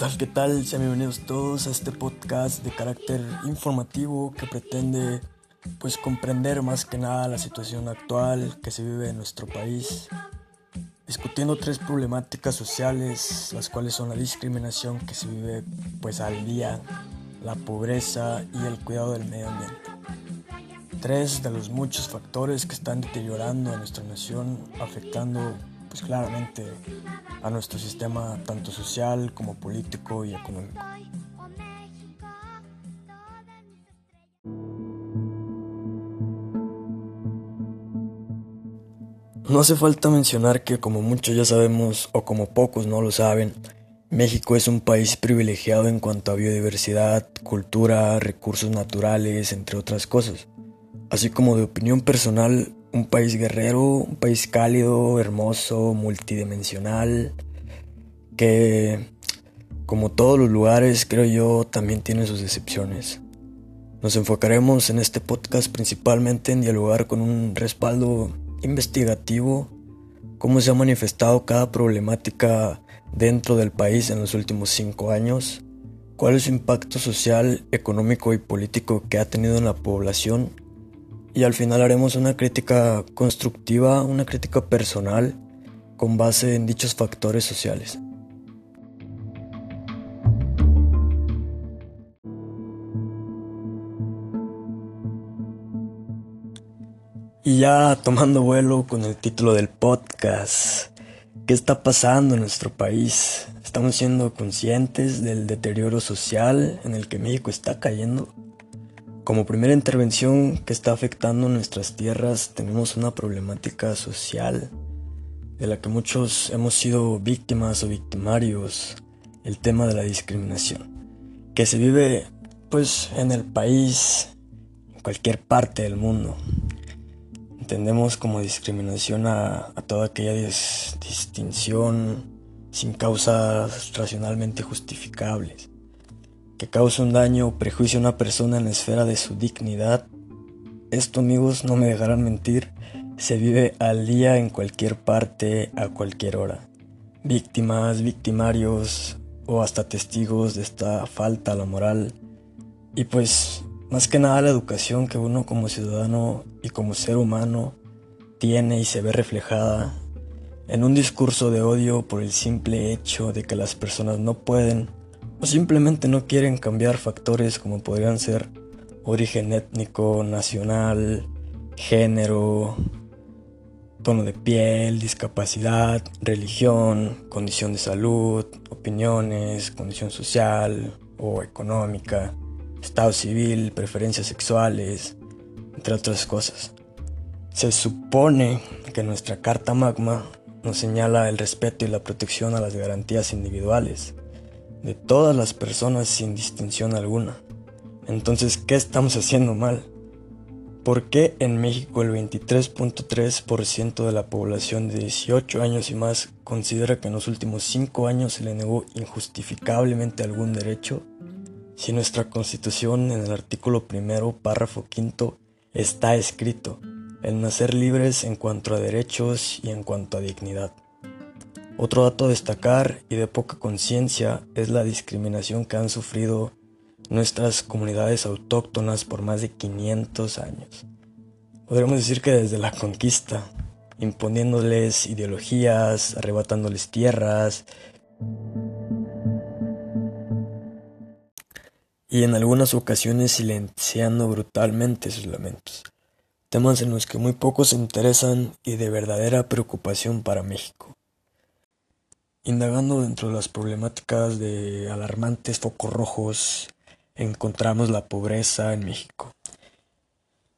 tal? ¿Qué tal? Sean bienvenidos todos a este podcast de carácter informativo que pretende pues comprender más que nada la situación actual que se vive en nuestro país, discutiendo tres problemáticas sociales, las cuales son la discriminación que se vive pues al día, la pobreza y el cuidado del medio ambiente. Tres de los muchos factores que están deteriorando a nuestra nación, afectando pues claramente a nuestro sistema tanto social como político y económico. No hace falta mencionar que como muchos ya sabemos o como pocos no lo saben, México es un país privilegiado en cuanto a biodiversidad, cultura, recursos naturales, entre otras cosas. Así como de opinión personal, un país guerrero, un país cálido, hermoso, multidimensional, que como todos los lugares creo yo también tiene sus decepciones. Nos enfocaremos en este podcast principalmente en dialogar con un respaldo investigativo, cómo se ha manifestado cada problemática dentro del país en los últimos cinco años, cuál es su impacto social, económico y político que ha tenido en la población y al final haremos una crítica constructiva, una crítica personal con base en dichos factores sociales. Y ya tomando vuelo con el título del podcast, ¿qué está pasando en nuestro país? ¿Estamos siendo conscientes del deterioro social en el que México está cayendo? Como primera intervención que está afectando nuestras tierras, tenemos una problemática social de la que muchos hemos sido víctimas o victimarios, el tema de la discriminación, que se vive pues en el país, en cualquier parte del mundo. Entendemos como discriminación a, toda aquella distinción sin causas racionalmente justificables que causa un daño o prejuicio a una persona en la esfera de su dignidad. Esto amigos no me dejarán mentir, se vive al día en cualquier parte, a cualquier hora. Víctimas, victimarios o hasta testigos de esta falta a la moral. Y pues más que nada la educación que uno como ciudadano y como ser humano tiene y se ve reflejada en un discurso de odio por el simple hecho de que las personas no pueden o simplemente no quieren cambiar factores como podrían ser origen étnico, nacional, género, tono de piel, discapacidad, religión, condición de salud, opiniones, condición social o económica, estado civil, preferencias sexuales, entre otras cosas. Se supone que nuestra Carta Magma nos señala el respeto y la protección a las garantías individuales, de todas las personas sin distinción alguna. Entonces, ¿qué estamos haciendo mal? ¿Por qué en México el 23.3% de la población de 18 años y más considera que en los últimos 5 años se le negó injustificablemente algún derecho? Si nuestra constitución en el artículo primero, párrafo quinto, está escrito, el nacer libres en cuanto a derechos y en cuanto a dignidad. Otro dato a destacar y de poca conciencia es la discriminación que han sufrido nuestras comunidades autóctonas por más de 500 años. Podríamos decir que desde la conquista, imponiéndoles ideologías, arrebatándoles tierras y en algunas ocasiones silenciando brutalmente sus lamentos, temas en los que muy pocos se interesan y de verdadera preocupación para México. Indagando dentro de las problemáticas de alarmantes focos rojos, encontramos la pobreza en México.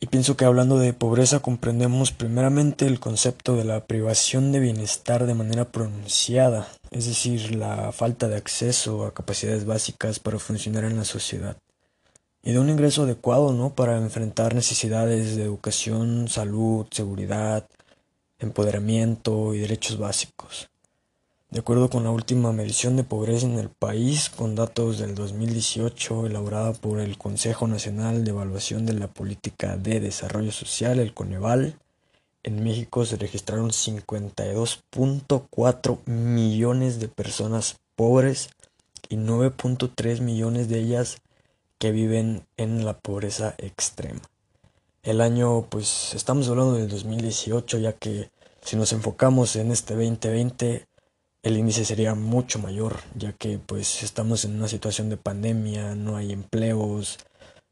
Y pienso que hablando de pobreza comprendemos primeramente el concepto de la privación de bienestar de manera pronunciada, es decir, la falta de acceso a capacidades básicas para funcionar en la sociedad. Y de un ingreso adecuado, ¿no? Para enfrentar necesidades de educación, salud, seguridad, empoderamiento y derechos básicos. De acuerdo con la última medición de pobreza en el país, con datos del 2018 elaborada por el Consejo Nacional de Evaluación de la Política de Desarrollo Social, el Coneval, en México se registraron 52.4 millones de personas pobres y 9.3 millones de ellas que viven en la pobreza extrema. El año, pues estamos hablando del 2018, ya que si nos enfocamos en este 2020, el índice sería mucho mayor, ya que pues estamos en una situación de pandemia, no hay empleos,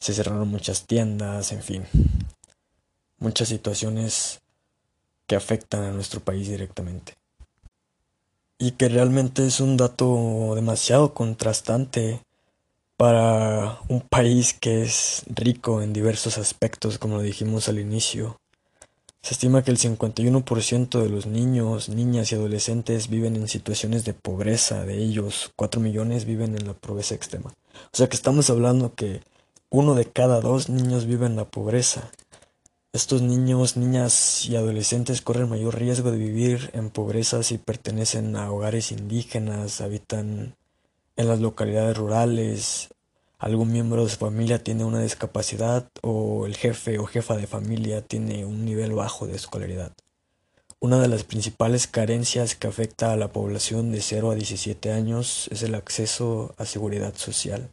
se cerraron muchas tiendas, en fin, muchas situaciones que afectan a nuestro país directamente. Y que realmente es un dato demasiado contrastante para un país que es rico en diversos aspectos, como lo dijimos al inicio. Se estima que el 51% de los niños, niñas y adolescentes viven en situaciones de pobreza, de ellos 4 millones viven en la pobreza extrema. O sea que estamos hablando que uno de cada dos niños vive en la pobreza. Estos niños, niñas y adolescentes corren mayor riesgo de vivir en pobreza si pertenecen a hogares indígenas, habitan en las localidades rurales, algún miembro de su familia tiene una discapacidad o el jefe o jefa de familia tiene un nivel bajo de escolaridad. Una de las principales carencias que afecta a la población de 0 a 17 años es el acceso a seguridad social.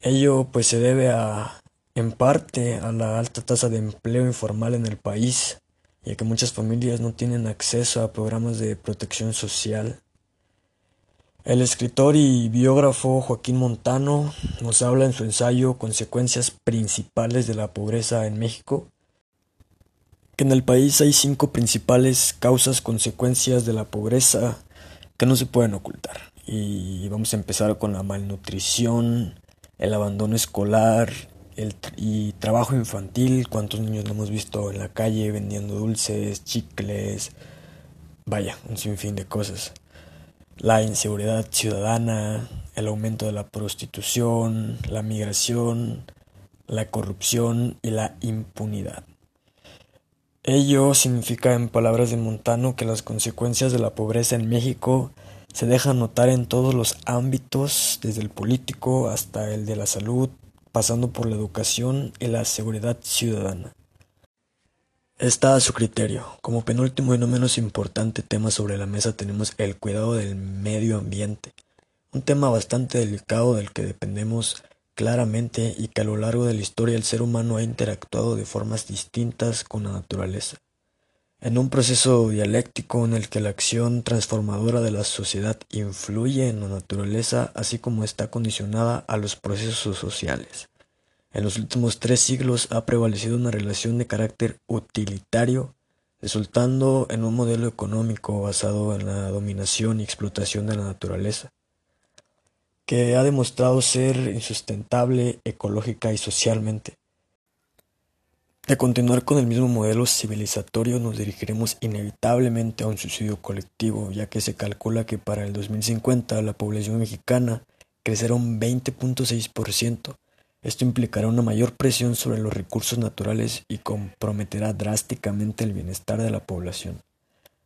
Ello pues se debe a en parte a la alta tasa de empleo informal en el país, ya que muchas familias no tienen acceso a programas de protección social. El escritor y biógrafo Joaquín Montano nos habla en su ensayo Consecuencias principales de la pobreza en México, que en el país hay cinco principales causas consecuencias de la pobreza que no se pueden ocultar. Y vamos a empezar con la malnutrición, el abandono escolar, el y trabajo infantil, cuántos niños lo hemos visto en la calle vendiendo dulces, chicles, vaya, un sinfín de cosas. La inseguridad ciudadana, el aumento de la prostitución, la migración, la corrupción y la impunidad. Ello significa, en palabras de Montano, que las consecuencias de la pobreza en México se dejan notar en todos los ámbitos, desde el político hasta el de la salud, pasando por la educación y la seguridad ciudadana. Está a su criterio. Como penúltimo y no menos importante tema sobre la mesa tenemos el cuidado del medio ambiente, un tema bastante delicado del que dependemos claramente y que a lo largo de la historia el ser humano ha interactuado de formas distintas con la naturaleza. En un proceso dialéctico en el que la acción transformadora de la sociedad influye en la naturaleza así como está condicionada a los procesos sociales. En los últimos tres siglos ha prevalecido una relación de carácter utilitario, resultando en un modelo económico basado en la dominación y explotación de la naturaleza, que ha demostrado ser insustentable ecológica y socialmente. De continuar con el mismo modelo civilizatorio nos dirigiremos inevitablemente a un suicidio colectivo, ya que se calcula que para el 2050 la población mexicana crecerá un 20.6%. Esto implicará una mayor presión sobre los recursos naturales y comprometerá drásticamente el bienestar de la población.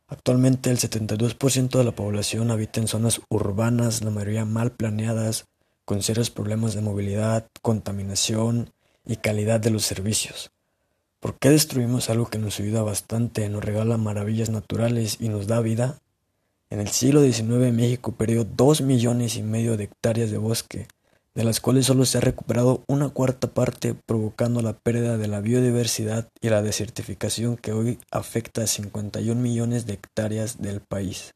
Actualmente el 72% de la población habita en zonas urbanas, la mayoría mal planeadas, con serios problemas de movilidad, contaminación y calidad de los servicios. ¿Por qué destruimos algo que nos ayuda bastante, nos regala maravillas naturales y nos da vida? En el siglo XIX México perdió dos millones y medio de hectáreas de bosque, de las cuales solo se ha recuperado una cuarta parte, provocando la pérdida de la biodiversidad y la desertificación que hoy afecta a 51 millones de hectáreas del país.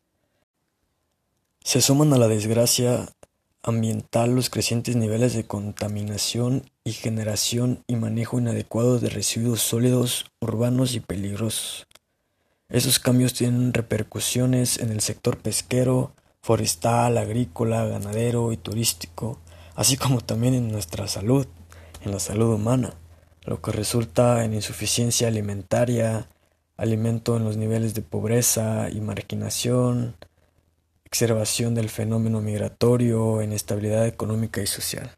Se suman a la desgracia ambiental los crecientes niveles de contaminación y generación y manejo inadecuado de residuos sólidos urbanos y peligrosos. Esos cambios tienen repercusiones en el sector pesquero, forestal, agrícola, ganadero y turístico, así como también en nuestra salud, en la salud humana, lo que resulta en insuficiencia alimentaria, alimento en los niveles de pobreza y marginación, exacerbación del fenómeno migratorio, inestabilidad económica y social.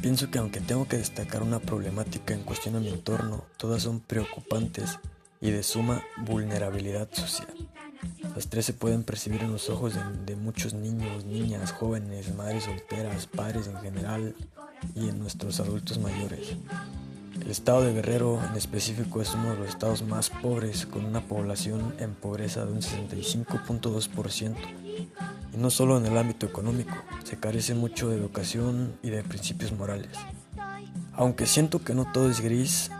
Pienso que aunque tengo que destacar una problemática en cuestión a mi entorno, todas son preocupantes y de suma vulnerabilidad social. Las tres se pueden percibir en los ojos de, de, muchos niños, niñas, jóvenes, madres solteras, padres en general y en nuestros adultos mayores. El estado de Guerrero en específico es uno de los estados más pobres con una población en pobreza de un 65.2% Y no solo en el ámbito económico, se carece mucho de educación y de principios morales. Aunque siento que no todo es gris,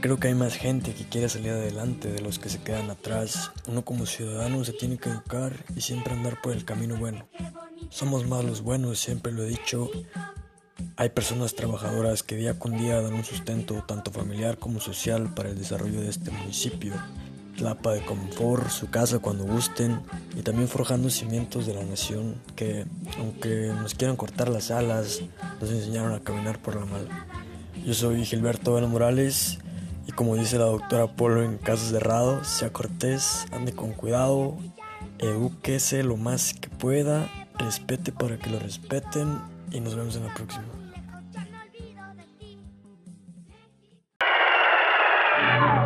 creo que hay más gente que quiere salir adelante de los que se quedan atrás. Uno como ciudadano se tiene que educar y siempre andar por el camino bueno. Somos más los buenos, siempre lo he dicho. Hay personas trabajadoras que día con día dan un sustento tanto familiar como social para el desarrollo de este municipio Tlapa de confort, su casa cuando gusten y también forjando cimientos de la nación que, aunque nos quieran cortar las alas, nos enseñaron a caminar por la mala. Yo soy Gilberto Bueno Morales y como dice la doctora Polo en Caso Cerrado, sea cortés, ande con cuidado, edúquese lo más que pueda, respete para que lo respeten y nos vemos en la próxima.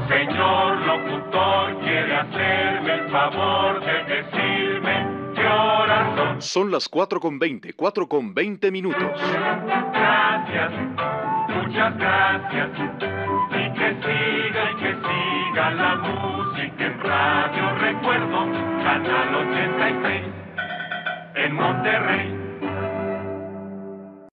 Señor locutor, quiere hacerme el favor de decirme qué horas son. Son las 4 con 20, 4 con 20 minutos. Gracias, muchas gracias. Que siga y que siga la música en Radio Recuerdo, Canal 86, en Monterrey.